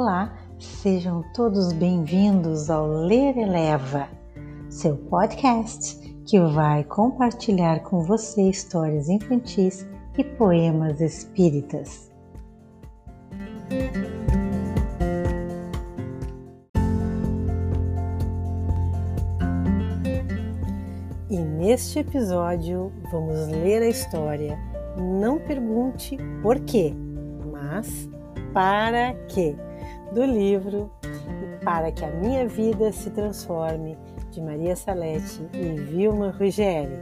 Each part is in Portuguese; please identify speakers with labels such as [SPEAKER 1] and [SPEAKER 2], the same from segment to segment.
[SPEAKER 1] Olá, sejam todos bem-vindos ao Ler Eleva, seu podcast que vai compartilhar com você histórias infantis e poemas espíritas. E neste episódio vamos ler a história Não Pergunte Por quê, mas Para quê? Do livro Para que a Minha Vida se Transforme, de Maria Salete e Vilma Ruggieri.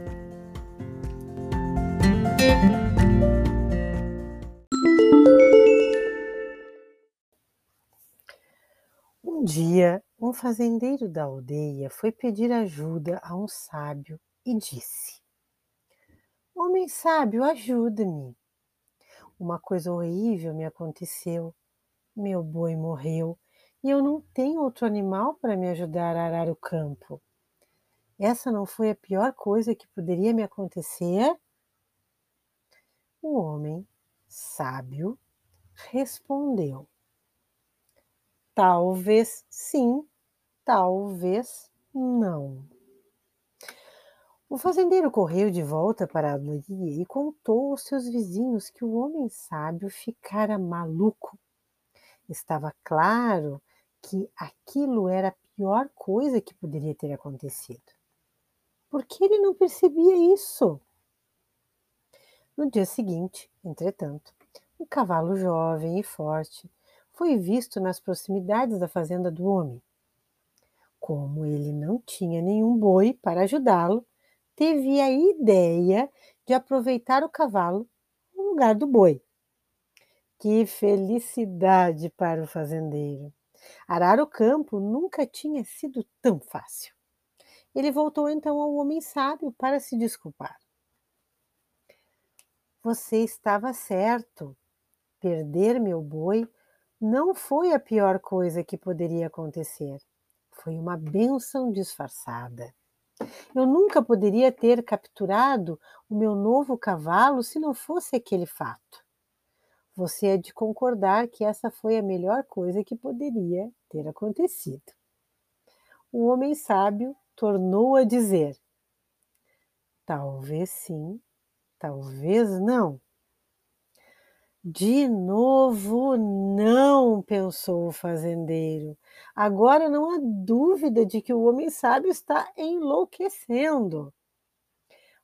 [SPEAKER 1] Um dia, um fazendeiro da aldeia foi pedir ajuda a um sábio e disse: Homem sábio, ajuda-me. Uma coisa horrível me aconteceu. Meu boi morreu e eu não tenho outro animal para me ajudar a arar o campo. Essa não foi a pior coisa que poderia me acontecer? O homem, sábio, respondeu: Talvez sim, talvez não. O fazendeiro correu de volta para a aldeia e contou aos seus vizinhos que o homem sábio ficara maluco Estava claro que aquilo era a pior coisa que poderia ter acontecido. Por que ele não percebia isso? No dia seguinte, entretanto, um cavalo jovem e forte foi visto nas proximidades da fazenda do homem. Como ele não tinha nenhum boi para ajudá-lo, teve a ideia de aproveitar o cavalo no lugar do boi. Que felicidade para o fazendeiro! Arar o campo nunca tinha sido tão fácil. Ele voltou então ao homem sábio para se desculpar. Você estava certo. Perder meu boi não foi a pior coisa que poderia acontecer. Foi uma bênção disfarçada. Eu nunca poderia ter capturado o meu novo cavalo se não fosse aquele fato. Você é de concordar que essa foi a melhor coisa que poderia ter acontecido. O homem sábio tornou a dizer: Talvez sim, talvez não. De novo, não, pensou o fazendeiro. Agora não há dúvida de que o homem sábio está enlouquecendo.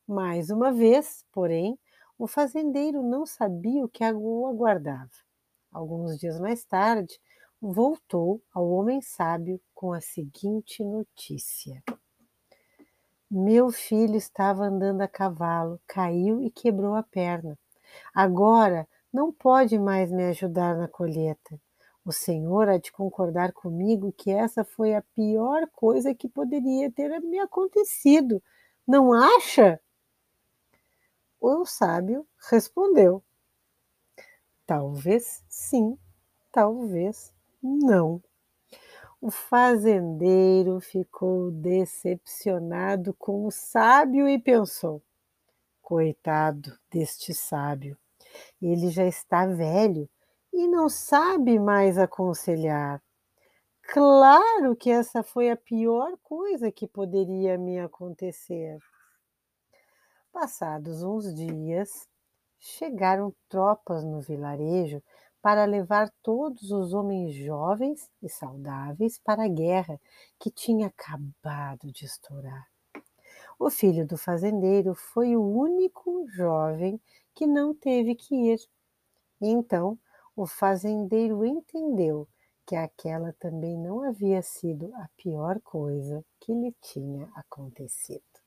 [SPEAKER 1] Mais uma vez, porém, o fazendeiro não sabia o que o aguardava. Alguns dias mais tarde, voltou ao homem sábio com a seguinte notícia: Meu filho estava andando a cavalo, caiu e quebrou a perna. Agora não pode mais me ajudar na colheita. O senhor há de concordar comigo que essa foi a pior coisa que poderia ter me acontecido. Não acha? O sábio respondeu: Talvez sim, talvez não. O fazendeiro ficou decepcionado com o sábio e pensou: Coitado deste sábio, ele já está velho e não sabe mais aconselhar. Claro que essa foi a pior coisa que poderia me acontecer. Passados uns dias, chegaram tropas no vilarejo para levar todos os homens jovens e saudáveis para a guerra que tinha acabado de estourar. O filho do fazendeiro foi o único jovem que não teve que ir. Então o fazendeiro entendeu que aquela também não havia sido a pior coisa que lhe tinha acontecido.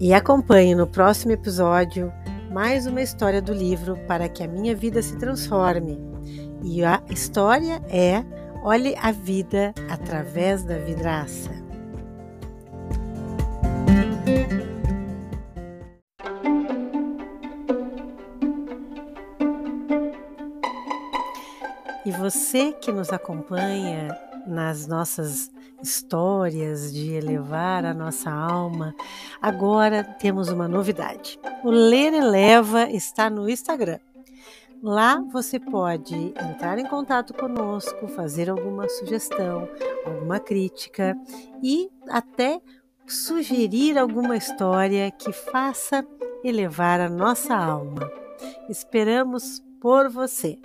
[SPEAKER 1] E acompanhe no próximo episódio mais uma história do livro para que a minha vida se transforme. E a história é Olhe a vida através da vidraça. Você que nos acompanha nas nossas histórias de elevar a nossa alma, agora temos uma novidade. O Ler Eleva está no Instagram. Lá você pode entrar em contato conosco, fazer alguma sugestão, alguma crítica e até sugerir alguma história que faça elevar a nossa alma. Esperamos por você.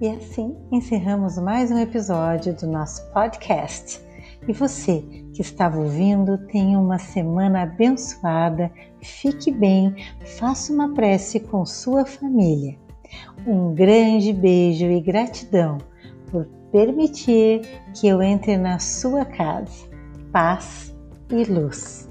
[SPEAKER 2] E assim encerramos mais um episódio do nosso podcast. E você que estava ouvindo, tenha uma semana abençoada, fique bem, faça uma prece com sua família. Um grande beijo e gratidão por permitir que eu entre na sua casa. Paz e luz.